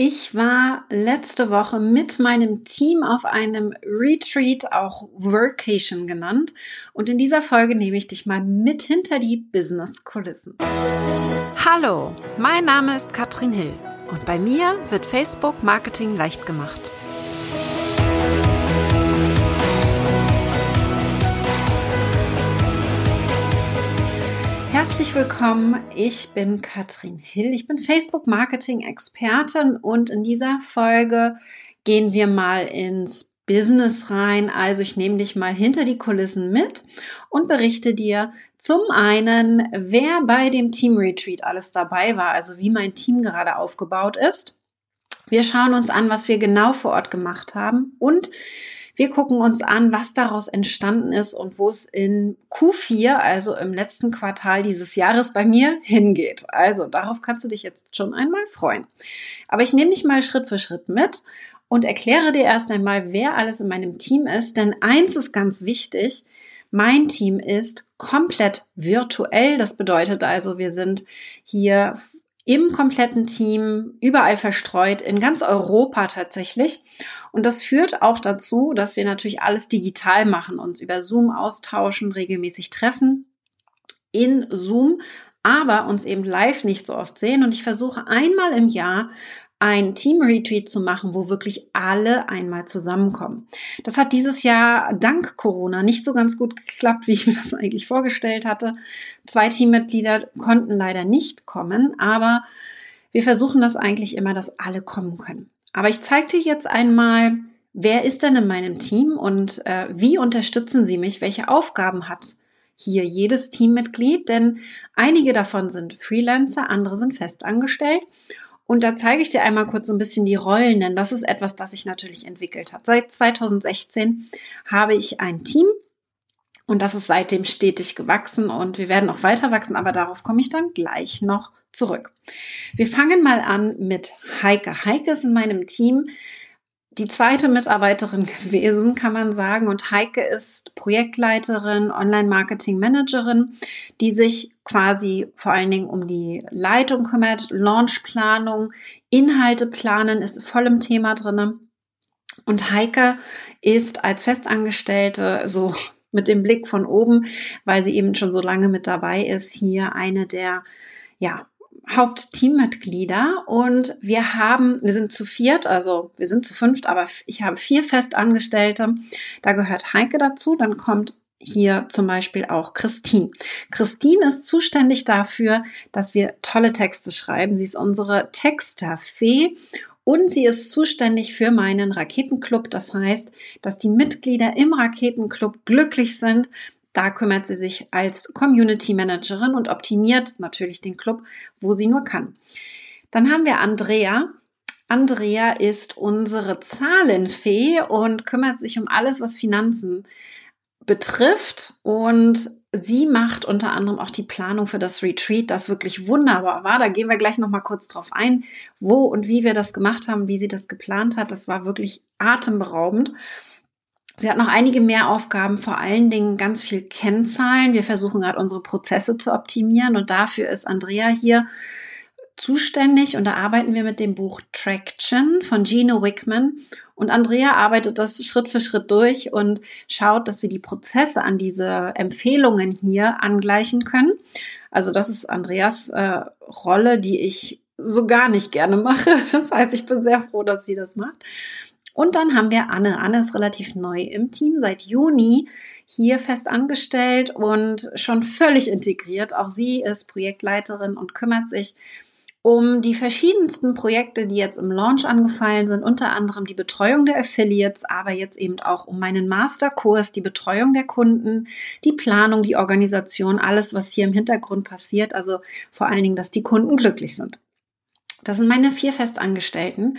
Ich war letzte Woche mit meinem Team auf einem Retreat, auch Workation genannt. Und in dieser Folge nehme ich dich mal mit hinter die Business-Kulissen. Hallo, mein Name ist Katrin Hill und bei mir wird Facebook Marketing leicht gemacht. Herzlich willkommen, ich bin Katrin Hill, ich bin Facebook Marketing Expertin und in dieser Folge gehen wir mal ins Business rein. Also ich nehme dich mal hinter die Kulissen mit und berichte dir zum einen, wer bei dem Team Retreat alles dabei war, also wie mein Team gerade aufgebaut ist. Wir schauen uns an, was wir genau vor Ort gemacht haben und wir gucken uns an, was daraus entstanden ist und wo es in Q4, also im letzten Quartal dieses Jahres bei mir hingeht. Also darauf kannst du dich jetzt schon einmal freuen. Aber ich nehme dich mal Schritt für Schritt mit und erkläre dir erst einmal, wer alles in meinem Team ist. Denn eins ist ganz wichtig. Mein Team ist komplett virtuell. Das bedeutet also, wir sind hier im kompletten Team, überall verstreut, in ganz Europa tatsächlich. Und das führt auch dazu, dass wir natürlich alles digital machen, uns über Zoom austauschen, regelmäßig treffen in Zoom, aber uns eben live nicht so oft sehen. Und ich versuche einmal im Jahr ein Team-Retreat zu machen, wo wirklich alle einmal zusammenkommen. Das hat dieses Jahr dank Corona nicht so ganz gut geklappt, wie ich mir das eigentlich vorgestellt hatte. Zwei Teammitglieder konnten leider nicht kommen, aber wir versuchen das eigentlich immer, dass alle kommen können. Aber ich zeige dir jetzt einmal, wer ist denn in meinem Team und äh, wie unterstützen sie mich, welche Aufgaben hat hier jedes Teammitglied, denn einige davon sind Freelancer, andere sind festangestellt. Und da zeige ich dir einmal kurz so ein bisschen die Rollen, denn das ist etwas, das sich natürlich entwickelt hat. Seit 2016 habe ich ein Team und das ist seitdem stetig gewachsen und wir werden auch weiter wachsen, aber darauf komme ich dann gleich noch zurück. Wir fangen mal an mit Heike. Heike ist in meinem Team die zweite Mitarbeiterin gewesen, kann man sagen. Und Heike ist Projektleiterin, Online-Marketing-Managerin, die sich quasi vor allen Dingen um die Leitung kümmert, Launchplanung, Inhalte planen, ist voll im Thema drinne. Und Heike ist als Festangestellte so mit dem Blick von oben, weil sie eben schon so lange mit dabei ist, hier eine der ja, Hauptteammitglieder und wir haben, wir sind zu viert, also wir sind zu fünft, aber ich habe vier Festangestellte. Da gehört Heike dazu, dann kommt hier zum Beispiel auch Christine. Christine ist zuständig dafür, dass wir tolle Texte schreiben. Sie ist unsere Texterfee und sie ist zuständig für meinen Raketenclub. Das heißt, dass die Mitglieder im Raketenclub glücklich sind, da kümmert sie sich als Community Managerin und optimiert natürlich den Club, wo sie nur kann. Dann haben wir Andrea. Andrea ist unsere Zahlenfee und kümmert sich um alles, was Finanzen betrifft. Und sie macht unter anderem auch die Planung für das Retreat, das wirklich wunderbar war. Da gehen wir gleich noch mal kurz drauf ein, wo und wie wir das gemacht haben, wie sie das geplant hat. Das war wirklich atemberaubend. Sie hat noch einige mehr Aufgaben, vor allen Dingen ganz viel Kennzahlen. Wir versuchen gerade unsere Prozesse zu optimieren und dafür ist Andrea hier zuständig und da arbeiten wir mit dem Buch Traction von Gino Wickman und Andrea arbeitet das Schritt für Schritt durch und schaut, dass wir die Prozesse an diese Empfehlungen hier angleichen können. Also das ist Andreas äh, Rolle, die ich so gar nicht gerne mache. Das heißt, ich bin sehr froh, dass sie das macht. Und dann haben wir Anne. Anne ist relativ neu im Team, seit Juni hier fest angestellt und schon völlig integriert. Auch sie ist Projektleiterin und kümmert sich um die verschiedensten Projekte, die jetzt im Launch angefallen sind, unter anderem die Betreuung der Affiliates, aber jetzt eben auch um meinen Masterkurs, die Betreuung der Kunden, die Planung, die Organisation, alles, was hier im Hintergrund passiert, also vor allen Dingen, dass die Kunden glücklich sind. Das sind meine vier Festangestellten.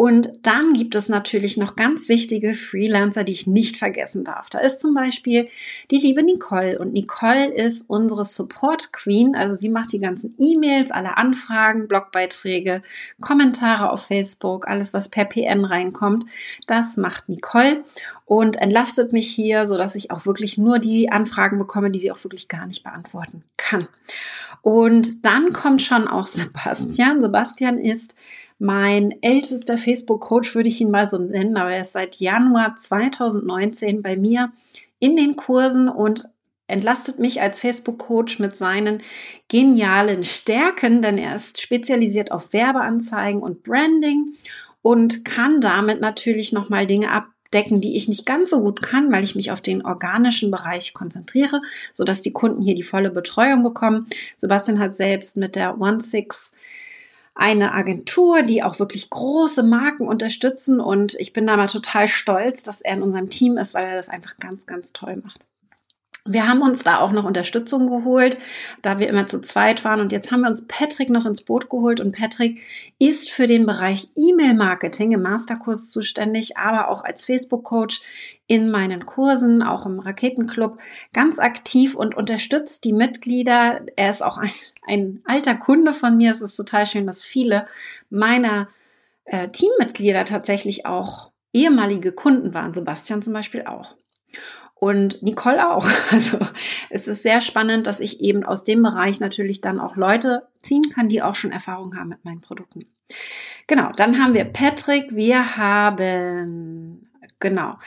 Und dann gibt es natürlich noch ganz wichtige Freelancer, die ich nicht vergessen darf. Da ist zum Beispiel die liebe Nicole. Und Nicole ist unsere Support Queen. Also sie macht die ganzen E-Mails, alle Anfragen, Blogbeiträge, Kommentare auf Facebook, alles, was per PN reinkommt. Das macht Nicole und entlastet mich hier, so dass ich auch wirklich nur die Anfragen bekomme, die sie auch wirklich gar nicht beantworten kann. Und dann kommt schon auch Sebastian. Sebastian ist Mein ältester Facebook-Coach würde ich ihn mal so nennen, aber er ist seit Januar 2019 bei mir in den Kursen und entlastet mich als Facebook-Coach mit seinen genialen Stärken, denn er ist spezialisiert auf Werbeanzeigen und Branding und kann damit natürlich nochmal Dinge abdecken, die ich nicht ganz so gut kann, weil ich mich auf den organischen Bereich konzentriere, sodass die Kunden hier die volle Betreuung bekommen. Sebastian hat selbst mit der One Six eine Agentur, die auch wirklich große Marken unterstützen und ich bin da mal total stolz, dass er in unserem Team ist, weil er das einfach ganz, ganz toll macht. Wir haben uns da auch noch Unterstützung geholt, da wir immer zu zweit waren. Und jetzt haben wir uns Patrick noch ins Boot geholt. Und Patrick ist für den Bereich E-Mail-Marketing im Masterkurs zuständig, aber auch als Facebook-Coach in meinen Kursen, auch im Raketenclub, ganz aktiv und unterstützt die Mitglieder. Er ist auch ein, ein alter Kunde von mir. Es ist total schön, dass viele meiner äh, Teammitglieder tatsächlich auch ehemalige Kunden waren. Sebastian zum Beispiel auch und Nicole auch. Also es ist sehr spannend, dass ich eben aus dem Bereich natürlich dann auch Leute ziehen kann, die auch schon Erfahrung haben mit meinen Produkten. Genau, dann haben wir Patrick, wir haben, genau.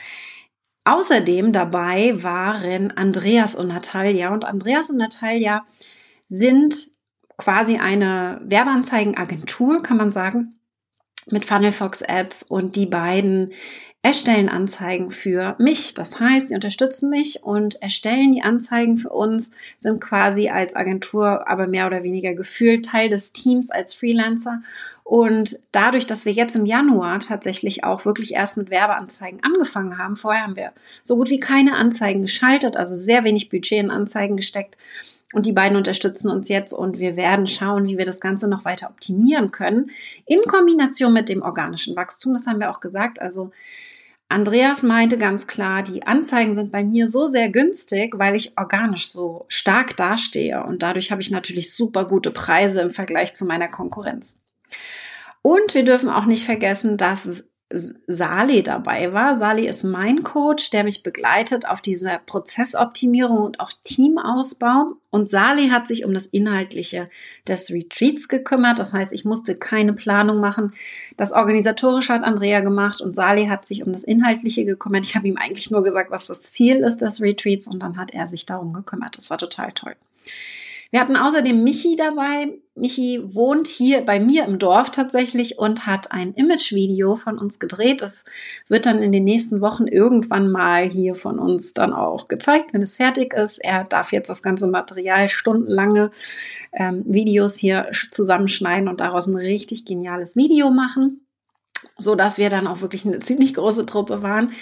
Außerdem dabei waren Andreas und Natalia und Andreas und Natalia sind quasi eine Werbeanzeigenagentur, kann man sagen, mit Funnel Fox Ads und die beiden erstellen Anzeigen für mich. Das heißt, sie unterstützen mich und erstellen die Anzeigen für uns, sind quasi als Agentur aber mehr oder weniger gefühlt Teil des Teams als Freelancer. Und dadurch, dass wir jetzt im Januar tatsächlich auch wirklich erst mit Werbeanzeigen angefangen haben, vorher haben wir so gut wie keine Anzeigen geschaltet, also sehr wenig Budget in Anzeigen gesteckt, und die beiden unterstützen uns jetzt und wir werden schauen, wie wir das Ganze noch weiter optimieren können. In Kombination mit dem organischen Wachstum, das haben wir auch gesagt. Also Andreas meinte ganz klar, die Anzeigen sind bei mir so sehr günstig, weil ich organisch so stark dastehe und dadurch habe ich natürlich super gute Preise im Vergleich zu meiner Konkurrenz. Und wir dürfen auch nicht vergessen, dass Sali dabei war. Sali ist mein Coach, der mich begleitet auf dieser Prozessoptimierung und auch Teamausbau. Und Sali hat sich um das Inhaltliche des Retreats gekümmert. Das heißt, ich musste keine Planung machen. Das Organisatorische hat Andrea gemacht und Sali hat sich um das Inhaltliche gekümmert. Ich habe ihm eigentlich nur gesagt, was das Ziel ist des Retreats und dann hat er sich darum gekümmert. Das war total toll. Wir hatten außerdem Michi dabei. Michi wohnt hier bei mir im Dorf tatsächlich und hat ein Image-Video von uns gedreht. Das wird dann in den nächsten Wochen irgendwann mal hier von uns dann auch gezeigt, wenn es fertig ist. Er darf jetzt das ganze Material, stundenlange ähm, Videos hier zusammenschneiden und daraus ein richtig geniales Video machen so dass wir dann auch wirklich eine ziemlich große Truppe waren.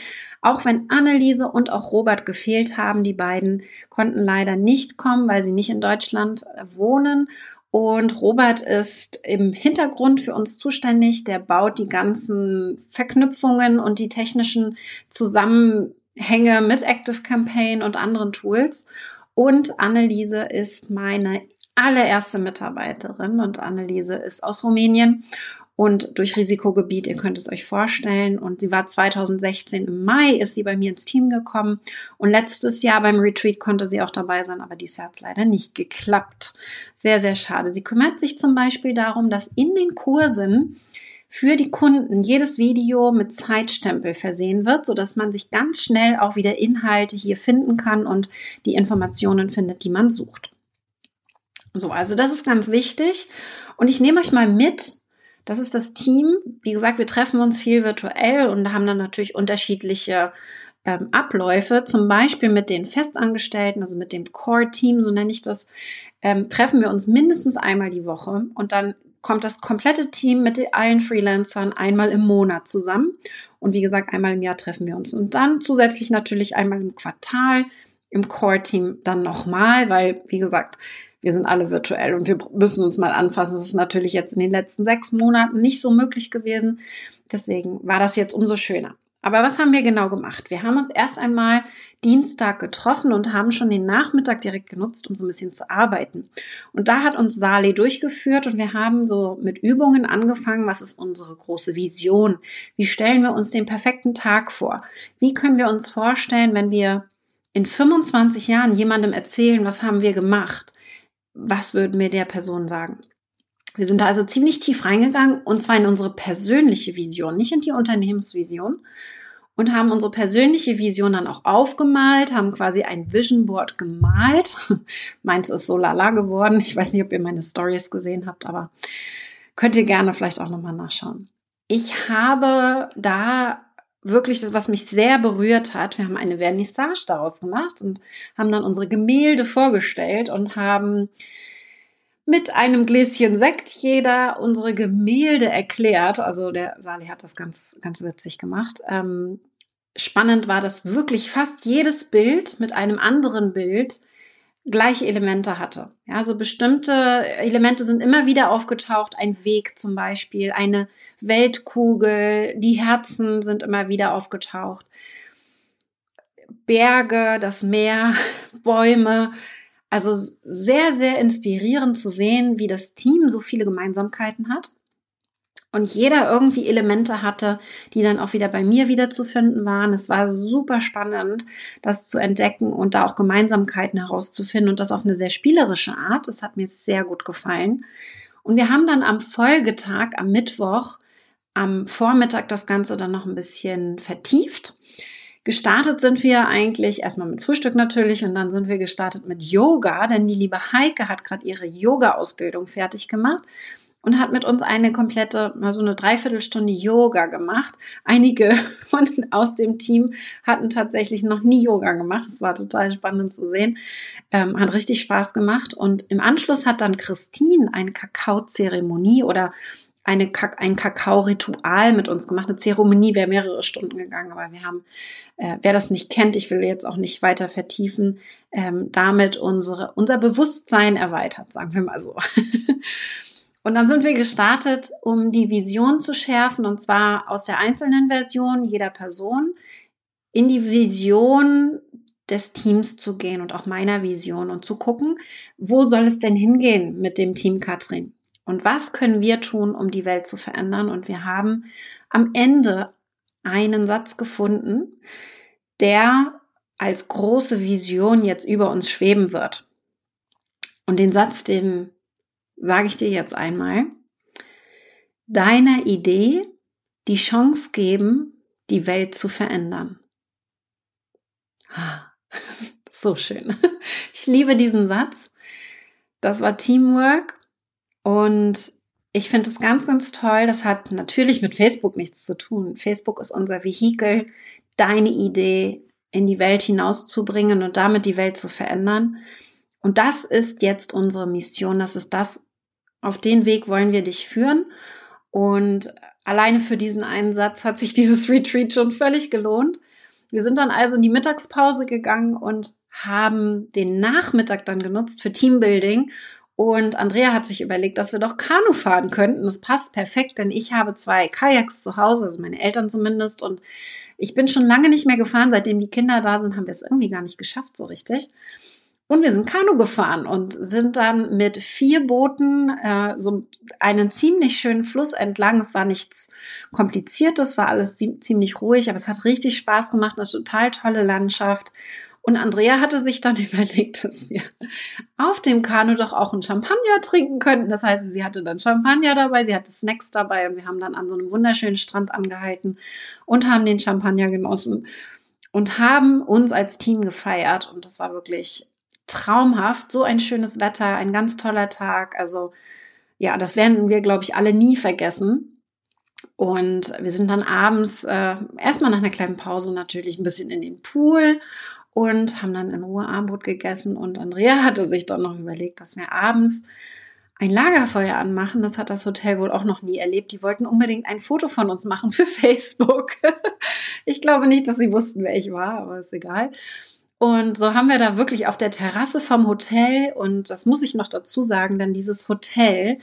Auch wenn Anneliese und auch Robert gefehlt haben, die beiden konnten leider nicht kommen, weil sie nicht in Deutschland äh, wohnen. Und Robert ist im Hintergrund für uns zuständig. Der baut die ganzen Verknüpfungen und die technischen Zusammenhänge mit Active Campaign und anderen Tools. Und Anneliese ist meine allererste Mitarbeiterin und Anneliese ist aus Rumänien und durch Risikogebiet, ihr könnt es euch vorstellen. Und sie war 2016 im Mai, ist sie bei mir ins Team gekommen. Und letztes Jahr beim Retreat konnte sie auch dabei sein, aber dies hat es leider nicht geklappt. Sehr, sehr schade. Sie kümmert sich zum Beispiel darum, dass in den Kursen für die Kunden jedes Video mit Zeitstempel versehen wird, sodass man sich ganz schnell auch wieder Inhalte hier finden kann und die Informationen findet, die man sucht. So, also das ist ganz wichtig. Und ich nehme euch mal mit das ist das Team. Wie gesagt, wir treffen uns viel virtuell und haben dann natürlich unterschiedliche ähm, Abläufe. Zum Beispiel mit den Festangestellten, also mit dem Core-Team, so nenne ich das, ähm, treffen wir uns mindestens einmal die Woche und dann kommt das komplette Team mit allen Freelancern einmal im Monat zusammen. Und wie gesagt, einmal im Jahr treffen wir uns. Und dann zusätzlich natürlich einmal im Quartal im Core-Team dann nochmal, weil, wie gesagt, wir sind alle virtuell und wir müssen uns mal anfassen. Das ist natürlich jetzt in den letzten sechs Monaten nicht so möglich gewesen. Deswegen war das jetzt umso schöner. Aber was haben wir genau gemacht? Wir haben uns erst einmal Dienstag getroffen und haben schon den Nachmittag direkt genutzt, um so ein bisschen zu arbeiten. Und da hat uns Sali durchgeführt und wir haben so mit Übungen angefangen. Was ist unsere große Vision? Wie stellen wir uns den perfekten Tag vor? Wie können wir uns vorstellen, wenn wir in 25 Jahren jemandem erzählen, was haben wir gemacht? Was würden mir der Person sagen? Wir sind da also ziemlich tief reingegangen und zwar in unsere persönliche Vision, nicht in die Unternehmensvision und haben unsere persönliche Vision dann auch aufgemalt, haben quasi ein Vision Board gemalt. Meins ist so lala geworden. Ich weiß nicht, ob ihr meine Stories gesehen habt, aber könnt ihr gerne vielleicht auch nochmal nachschauen. Ich habe da wirklich, was mich sehr berührt hat, wir haben eine Vernissage daraus gemacht und haben dann unsere Gemälde vorgestellt und haben mit einem Gläschen Sekt jeder unsere Gemälde erklärt. Also der Sali hat das ganz, ganz witzig gemacht. Ähm, spannend war, dass wirklich fast jedes Bild mit einem anderen Bild gleiche Elemente hatte. Ja, so bestimmte Elemente sind immer wieder aufgetaucht. Ein Weg zum Beispiel, eine Weltkugel, die Herzen sind immer wieder aufgetaucht. Berge, das Meer, Bäume. Also sehr, sehr inspirierend zu sehen, wie das Team so viele Gemeinsamkeiten hat und jeder irgendwie Elemente hatte, die dann auch wieder bei mir wiederzufinden waren. Es war super spannend, das zu entdecken und da auch Gemeinsamkeiten herauszufinden und das auf eine sehr spielerische Art. Das hat mir sehr gut gefallen. Und wir haben dann am Folgetag, am Mittwoch, am Vormittag das Ganze dann noch ein bisschen vertieft. Gestartet sind wir eigentlich erstmal mit Frühstück natürlich und dann sind wir gestartet mit Yoga, denn die liebe Heike hat gerade ihre Yoga-Ausbildung fertig gemacht und hat mit uns eine komplette, mal so eine Dreiviertelstunde Yoga gemacht. Einige von aus dem Team hatten tatsächlich noch nie Yoga gemacht. Das war total spannend zu sehen. Ähm, hat richtig Spaß gemacht. Und im Anschluss hat dann Christine eine Kakaozeremonie oder eine, ein Kakao-Ritual mit uns gemacht. Eine Zeremonie wäre mehrere Stunden gegangen, aber wir haben, äh, wer das nicht kennt, ich will jetzt auch nicht weiter vertiefen, ähm, damit unsere, unser Bewusstsein erweitert, sagen wir mal so. Und dann sind wir gestartet, um die Vision zu schärfen, und zwar aus der einzelnen Version jeder Person in die Vision des Teams zu gehen und auch meiner Vision und zu gucken, wo soll es denn hingehen mit dem Team Katrin? Und was können wir tun, um die Welt zu verändern? Und wir haben am Ende einen Satz gefunden, der als große Vision jetzt über uns schweben wird. Und den Satz, den sage ich dir jetzt einmal, deiner Idee die Chance geben, die Welt zu verändern. Ah, so schön. Ich liebe diesen Satz. Das war Teamwork und ich finde es ganz, ganz toll. Das hat natürlich mit Facebook nichts zu tun. Facebook ist unser Vehikel, deine Idee in die Welt hinauszubringen und damit die Welt zu verändern. Und das ist jetzt unsere Mission. Das ist das, auf den Weg wollen wir dich führen. Und alleine für diesen Einsatz hat sich dieses Retreat schon völlig gelohnt. Wir sind dann also in die Mittagspause gegangen und haben den Nachmittag dann genutzt für Teambuilding. Und Andrea hat sich überlegt, dass wir doch Kanu fahren könnten. Das passt perfekt, denn ich habe zwei Kajaks zu Hause, also meine Eltern zumindest. Und ich bin schon lange nicht mehr gefahren. Seitdem die Kinder da sind, haben wir es irgendwie gar nicht geschafft so richtig. Und wir sind Kanu gefahren und sind dann mit vier Booten äh, so einen ziemlich schönen Fluss entlang. Es war nichts Kompliziertes, war alles ziemlich ruhig, aber es hat richtig Spaß gemacht, eine total tolle Landschaft. Und Andrea hatte sich dann überlegt, dass wir auf dem Kanu doch auch ein Champagner trinken könnten. Das heißt, sie hatte dann Champagner dabei, sie hatte Snacks dabei und wir haben dann an so einem wunderschönen Strand angehalten und haben den Champagner genossen und haben uns als Team gefeiert. Und das war wirklich traumhaft, so ein schönes Wetter, ein ganz toller Tag. Also ja, das werden wir, glaube ich, alle nie vergessen. Und wir sind dann abends äh, erstmal nach einer kleinen Pause natürlich ein bisschen in den Pool und haben dann in Ruhe Armbrot gegessen. Und Andrea hatte sich dann noch überlegt, dass wir abends ein Lagerfeuer anmachen. Das hat das Hotel wohl auch noch nie erlebt. Die wollten unbedingt ein Foto von uns machen für Facebook. ich glaube nicht, dass sie wussten, wer ich war, aber ist egal. Und so haben wir da wirklich auf der Terrasse vom Hotel, und das muss ich noch dazu sagen, denn dieses Hotel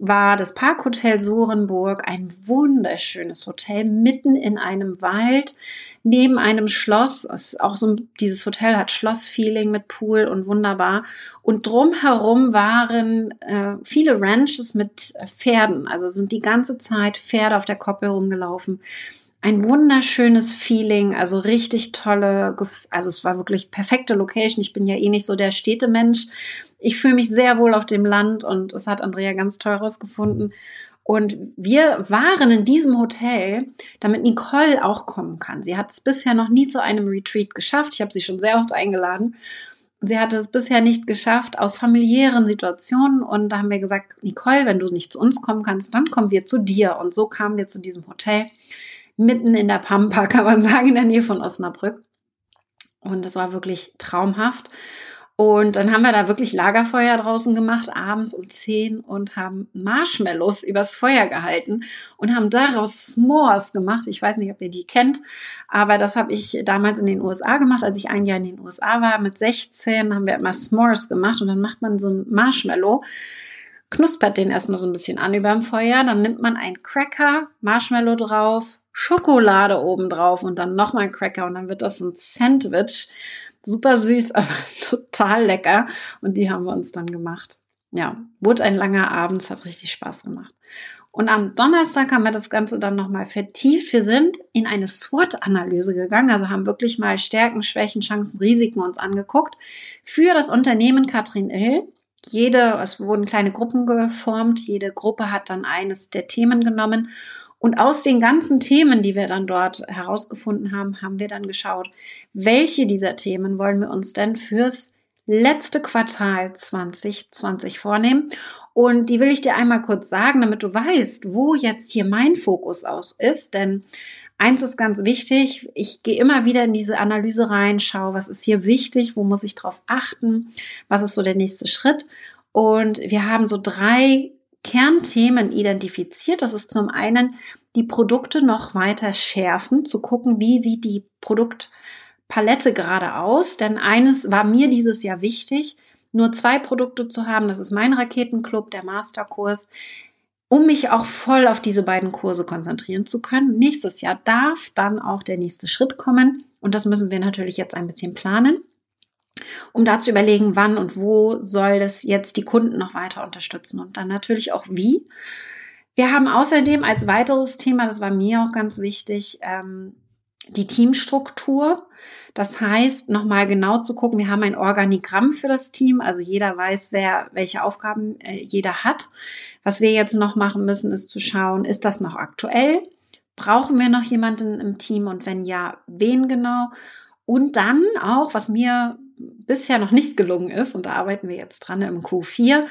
war das Parkhotel Sorenburg, ein wunderschönes Hotel mitten in einem Wald, neben einem Schloss. Auch so dieses Hotel hat Schlossfeeling mit Pool und wunderbar. Und drumherum waren äh, viele Ranches mit Pferden. Also sind die ganze Zeit Pferde auf der Koppel rumgelaufen. Ein wunderschönes Feeling, also richtig tolle, also es war wirklich perfekte Location. Ich bin ja eh nicht so der Städtemensch. Ich fühle mich sehr wohl auf dem Land und es hat Andrea ganz toll rausgefunden. Und wir waren in diesem Hotel, damit Nicole auch kommen kann. Sie hat es bisher noch nie zu einem Retreat geschafft. Ich habe sie schon sehr oft eingeladen. Sie hatte es bisher nicht geschafft aus familiären Situationen. Und da haben wir gesagt, Nicole, wenn du nicht zu uns kommen kannst, dann kommen wir zu dir. Und so kamen wir zu diesem Hotel mitten in der Pampa, kann man sagen, in der Nähe von Osnabrück. Und es war wirklich traumhaft. Und dann haben wir da wirklich Lagerfeuer draußen gemacht, abends um 10 und haben Marshmallows übers Feuer gehalten und haben daraus S'mores gemacht. Ich weiß nicht, ob ihr die kennt, aber das habe ich damals in den USA gemacht, als ich ein Jahr in den USA war. Mit 16 haben wir immer S'mores gemacht und dann macht man so ein Marshmallow knuspert den erstmal so ein bisschen an über dem Feuer, dann nimmt man einen Cracker, Marshmallow drauf, Schokolade oben drauf und dann nochmal ein Cracker und dann wird das ein Sandwich. Super süß, aber total lecker. Und die haben wir uns dann gemacht. Ja, wurde ein langer Abend, es hat richtig Spaß gemacht. Und am Donnerstag haben wir das Ganze dann nochmal vertieft. Wir sind in eine SWOT-Analyse gegangen, also haben wirklich mal Stärken, Schwächen, Chancen, Risiken uns angeguckt für das Unternehmen Katrin Ill jede, es wurden kleine Gruppen geformt, jede Gruppe hat dann eines der Themen genommen. Und aus den ganzen Themen, die wir dann dort herausgefunden haben, haben wir dann geschaut, welche dieser Themen wollen wir uns denn fürs letzte Quartal 2020 vornehmen. Und die will ich dir einmal kurz sagen, damit du weißt, wo jetzt hier mein Fokus auch ist. Denn Eins ist ganz wichtig, ich gehe immer wieder in diese Analyse rein, schaue, was ist hier wichtig, wo muss ich drauf achten, was ist so der nächste Schritt. Und wir haben so drei Kernthemen identifiziert. Das ist zum einen die Produkte noch weiter schärfen, zu gucken, wie sieht die Produktpalette gerade aus. Denn eines war mir dieses Jahr wichtig, nur zwei Produkte zu haben. Das ist mein Raketenclub, der Masterkurs um mich auch voll auf diese beiden Kurse konzentrieren zu können. Nächstes Jahr darf dann auch der nächste Schritt kommen und das müssen wir natürlich jetzt ein bisschen planen, um da zu überlegen, wann und wo soll das jetzt die Kunden noch weiter unterstützen und dann natürlich auch wie. Wir haben außerdem als weiteres Thema, das war mir auch ganz wichtig, ähm, die Teamstruktur. Das heißt, nochmal genau zu gucken, wir haben ein Organigramm für das Team, also jeder weiß, wer welche Aufgaben äh, jeder hat. Was wir jetzt noch machen müssen, ist zu schauen, ist das noch aktuell? Brauchen wir noch jemanden im Team und wenn ja, wen genau? Und dann auch, was mir bisher noch nicht gelungen ist, und da arbeiten wir jetzt dran im Q4,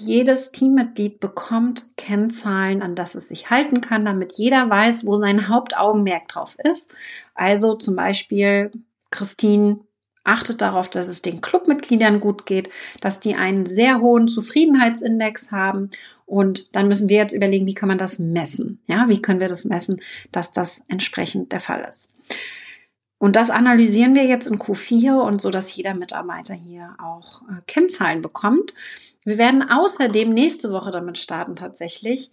jedes Teammitglied bekommt Kennzahlen, an das es sich halten kann, damit jeder weiß, wo sein Hauptaugenmerk drauf ist. Also zum Beispiel Christine achtet darauf, dass es den Clubmitgliedern gut geht, dass die einen sehr hohen Zufriedenheitsindex haben. Und dann müssen wir jetzt überlegen, wie kann man das messen? Ja, wie können wir das messen, dass das entsprechend der Fall ist? Und das analysieren wir jetzt in Q4 und so, dass jeder Mitarbeiter hier auch äh, Kennzahlen bekommt. Wir werden außerdem nächste Woche damit starten, tatsächlich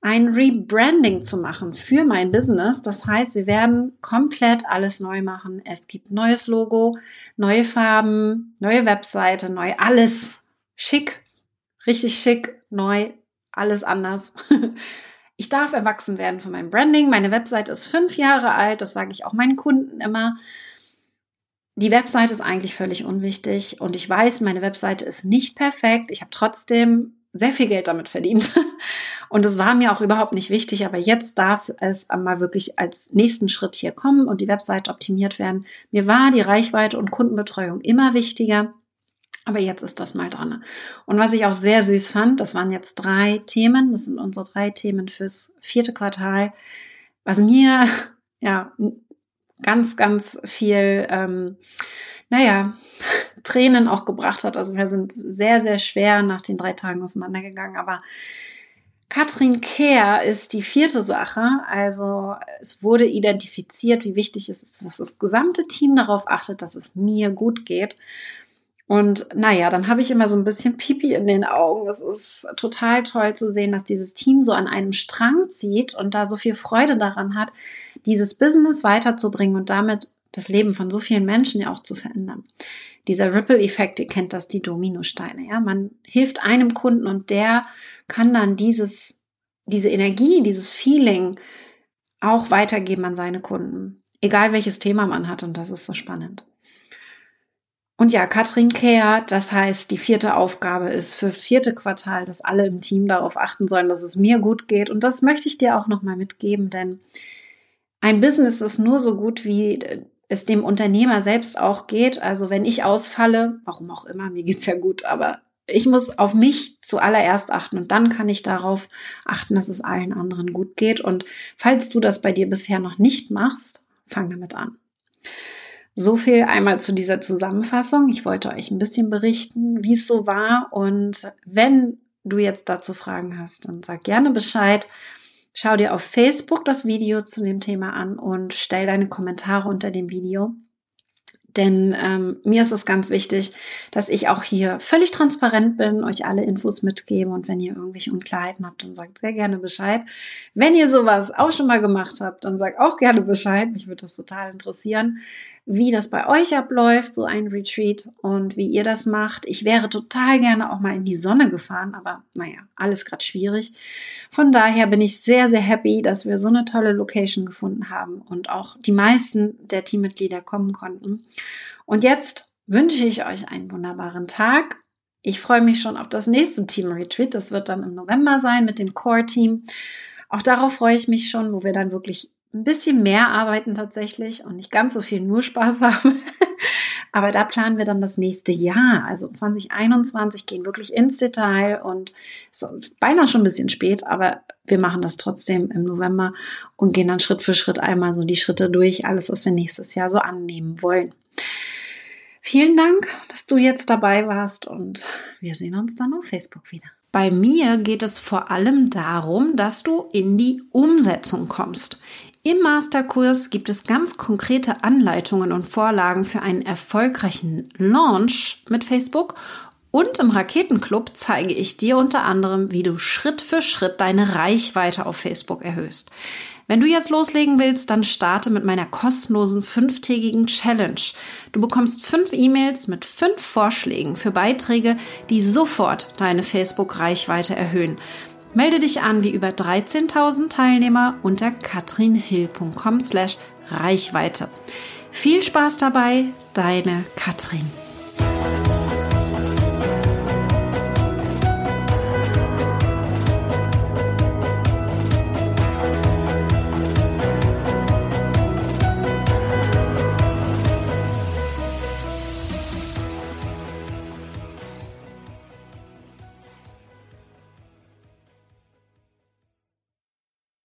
ein Rebranding zu machen für mein Business. Das heißt, wir werden komplett alles neu machen. Es gibt neues Logo, neue Farben, neue Webseite, neu alles. Schick, richtig schick, neu, alles anders. Ich darf erwachsen werden von meinem Branding. Meine Webseite ist fünf Jahre alt, das sage ich auch meinen Kunden immer. Die Webseite ist eigentlich völlig unwichtig und ich weiß, meine Webseite ist nicht perfekt. Ich habe trotzdem sehr viel Geld damit verdient. Und es war mir auch überhaupt nicht wichtig, aber jetzt darf es einmal wirklich als nächsten Schritt hier kommen und die Webseite optimiert werden. Mir war die Reichweite und Kundenbetreuung immer wichtiger. Aber jetzt ist das mal dran. Und was ich auch sehr süß fand, das waren jetzt drei Themen. Das sind unsere drei Themen fürs vierte Quartal. Was mir, ja, ganz, ganz viel, ähm, naja, Tränen auch gebracht hat. Also wir sind sehr, sehr schwer nach den drei Tagen auseinandergegangen. Aber Katrin Kehr ist die vierte Sache. Also es wurde identifiziert, wie wichtig es ist, dass das gesamte Team darauf achtet, dass es mir gut geht. Und naja, dann habe ich immer so ein bisschen Pipi in den Augen. Es ist total toll zu sehen, dass dieses Team so an einem Strang zieht und da so viel Freude daran hat, dieses Business weiterzubringen und damit das Leben von so vielen Menschen ja auch zu verändern. Dieser Ripple-Effekt, ihr kennt das, die Dominosteine, ja. Man hilft einem Kunden und der kann dann dieses, diese Energie, dieses Feeling auch weitergeben an seine Kunden. Egal welches Thema man hat und das ist so spannend. Und ja, Katrin kehrt, das heißt, die vierte Aufgabe ist fürs vierte Quartal, dass alle im Team darauf achten sollen, dass es mir gut geht. Und das möchte ich dir auch nochmal mitgeben, denn ein Business ist nur so gut, wie es dem Unternehmer selbst auch geht. Also wenn ich ausfalle, warum auch immer, mir geht's ja gut, aber ich muss auf mich zuallererst achten und dann kann ich darauf achten, dass es allen anderen gut geht. Und falls du das bei dir bisher noch nicht machst, fang damit an. So viel einmal zu dieser Zusammenfassung. Ich wollte euch ein bisschen berichten, wie es so war. Und wenn du jetzt dazu Fragen hast, dann sag gerne Bescheid. Schau dir auf Facebook das Video zu dem Thema an und stell deine Kommentare unter dem Video. Denn ähm, mir ist es ganz wichtig, dass ich auch hier völlig transparent bin, euch alle Infos mitgebe und wenn ihr irgendwelche Unklarheiten habt, dann sagt sehr gerne Bescheid. Wenn ihr sowas auch schon mal gemacht habt, dann sagt auch gerne Bescheid. Mich würde das total interessieren, wie das bei euch abläuft, so ein Retreat und wie ihr das macht. Ich wäre total gerne auch mal in die Sonne gefahren, aber naja, alles gerade schwierig. Von daher bin ich sehr, sehr happy, dass wir so eine tolle Location gefunden haben und auch die meisten der Teammitglieder kommen konnten. Und jetzt wünsche ich euch einen wunderbaren Tag. Ich freue mich schon auf das nächste Team Retreat. Das wird dann im November sein mit dem Core Team. Auch darauf freue ich mich schon, wo wir dann wirklich ein bisschen mehr arbeiten tatsächlich und nicht ganz so viel nur Spaß haben. Aber da planen wir dann das nächste Jahr. Also 2021 gehen wirklich ins Detail und ist beinahe schon ein bisschen spät, aber wir machen das trotzdem im November und gehen dann Schritt für Schritt einmal so die Schritte durch, alles, was wir nächstes Jahr so annehmen wollen. Vielen Dank, dass du jetzt dabei warst und wir sehen uns dann auf Facebook wieder. Bei mir geht es vor allem darum, dass du in die Umsetzung kommst. Im Masterkurs gibt es ganz konkrete Anleitungen und Vorlagen für einen erfolgreichen Launch mit Facebook und im Raketenclub zeige ich dir unter anderem, wie du Schritt für Schritt deine Reichweite auf Facebook erhöhst. Wenn du jetzt loslegen willst, dann starte mit meiner kostenlosen fünftägigen Challenge. Du bekommst fünf E-Mails mit fünf Vorschlägen für Beiträge, die sofort deine Facebook-Reichweite erhöhen. Melde dich an wie über 13.000 Teilnehmer unter katrinhill.com slash Reichweite. Viel Spaß dabei, deine Katrin.